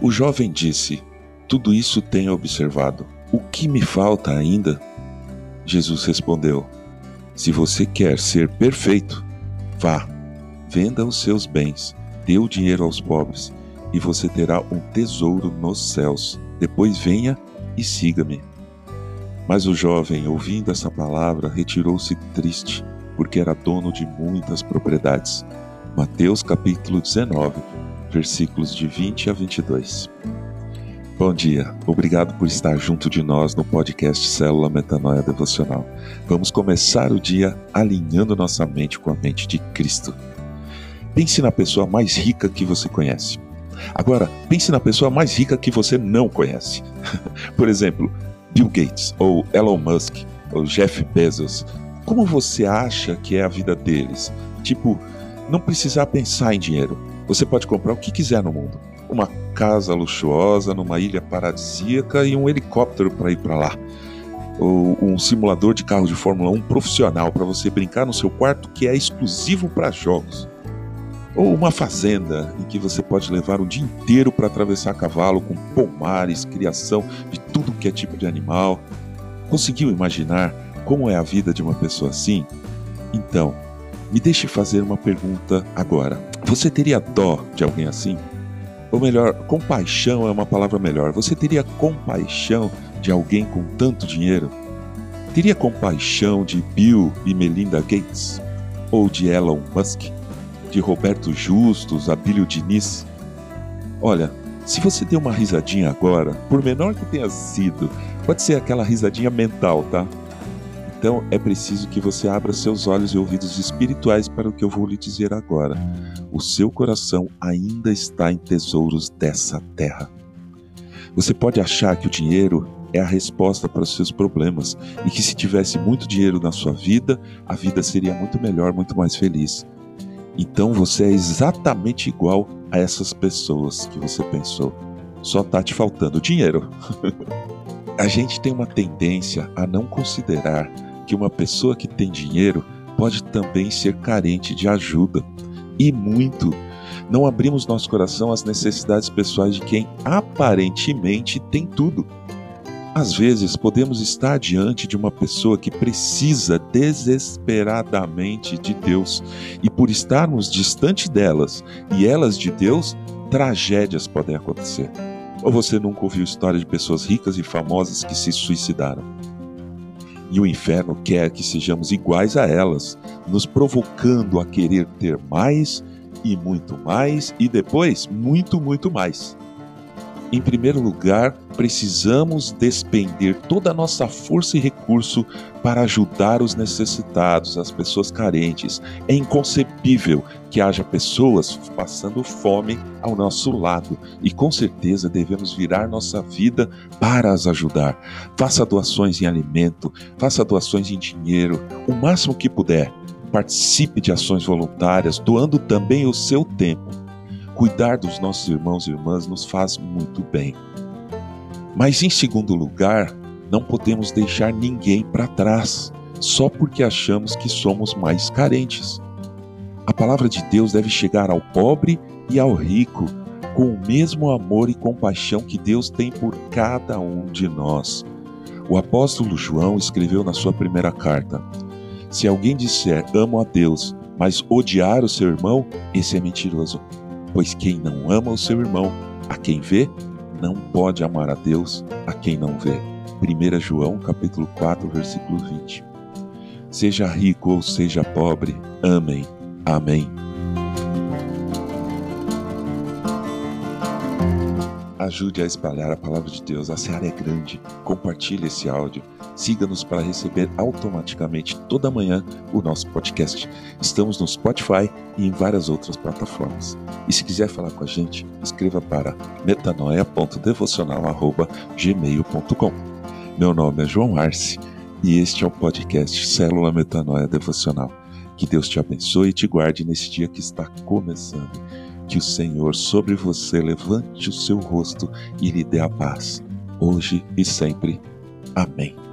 O jovem disse: Tudo isso tenho observado. O que me falta ainda? Jesus respondeu: Se você quer ser perfeito, vá, venda os seus bens, dê o dinheiro aos pobres, e você terá um tesouro nos céus. Depois venha e siga-me. Mas o jovem, ouvindo essa palavra, retirou-se triste, porque era dono de muitas propriedades. Mateus capítulo 19, versículos de 20 a 22. Bom dia, obrigado por estar junto de nós no podcast Célula Metanoia Devocional. Vamos começar o dia alinhando nossa mente com a mente de Cristo. Pense na pessoa mais rica que você conhece. Agora, pense na pessoa mais rica que você não conhece. por exemplo, Bill Gates, ou Elon Musk, ou Jeff Bezos. Como você acha que é a vida deles? Tipo, não precisar pensar em dinheiro. Você pode comprar o que quiser no mundo. Uma casa luxuosa numa ilha paradisíaca e um helicóptero para ir para lá. Ou um simulador de carro de Fórmula 1 profissional para você brincar no seu quarto que é exclusivo para jogos. Ou uma fazenda em que você pode levar o dia inteiro para atravessar a cavalo com pomares, criação de tudo que é tipo de animal. Conseguiu imaginar como é a vida de uma pessoa assim? Então, me deixe fazer uma pergunta agora. Você teria dó de alguém assim? Ou melhor, compaixão é uma palavra melhor. Você teria compaixão de alguém com tanto dinheiro? Teria compaixão de Bill e Melinda Gates? Ou de Elon Musk? De Roberto Justus, Abílio Diniz? Olha, se você deu uma risadinha agora, por menor que tenha sido, pode ser aquela risadinha mental, tá? Então é preciso que você abra seus olhos e ouvidos espirituais para o que eu vou lhe dizer agora. O seu coração ainda está em tesouros dessa terra. Você pode achar que o dinheiro é a resposta para os seus problemas e que se tivesse muito dinheiro na sua vida, a vida seria muito melhor, muito mais feliz. Então você é exatamente igual a essas pessoas que você pensou. Só está te faltando dinheiro. a gente tem uma tendência a não considerar que uma pessoa que tem dinheiro pode também ser carente de ajuda. E muito. Não abrimos nosso coração às necessidades pessoais de quem aparentemente tem tudo. Às vezes podemos estar diante de uma pessoa que precisa desesperadamente de Deus, e por estarmos distante delas e elas de Deus, tragédias podem acontecer. Ou você nunca ouviu história de pessoas ricas e famosas que se suicidaram? E o inferno quer que sejamos iguais a elas, nos provocando a querer ter mais e muito mais e depois muito, muito mais. Em primeiro lugar, precisamos despender toda a nossa força e recurso para ajudar os necessitados, as pessoas carentes. É inconcebível que haja pessoas passando fome ao nosso lado e com certeza devemos virar nossa vida para as ajudar. Faça doações em alimento, faça doações em dinheiro, o máximo que puder. Participe de ações voluntárias, doando também o seu tempo Cuidar dos nossos irmãos e irmãs nos faz muito bem. Mas, em segundo lugar, não podemos deixar ninguém para trás só porque achamos que somos mais carentes. A palavra de Deus deve chegar ao pobre e ao rico com o mesmo amor e compaixão que Deus tem por cada um de nós. O apóstolo João escreveu na sua primeira carta: Se alguém disser amo a Deus, mas odiar o seu irmão, esse é mentiroso. Pois quem não ama o seu irmão, a quem vê, não pode amar a Deus a quem não vê. 1 João capítulo 4, versículo 20. Seja rico ou seja pobre, amem. Amém. Ajude a espalhar a palavra de Deus. A seara é grande. Compartilhe esse áudio. Siga-nos para receber automaticamente toda manhã o nosso podcast. Estamos no Spotify e em várias outras plataformas. E se quiser falar com a gente, escreva para metanoia.devocional.gmail.com. Meu nome é João Arce e este é o podcast Célula Metanoia Devocional. Que Deus te abençoe e te guarde nesse dia que está começando que o Senhor sobre você levante o seu rosto e lhe dê a paz, hoje e sempre. Amém.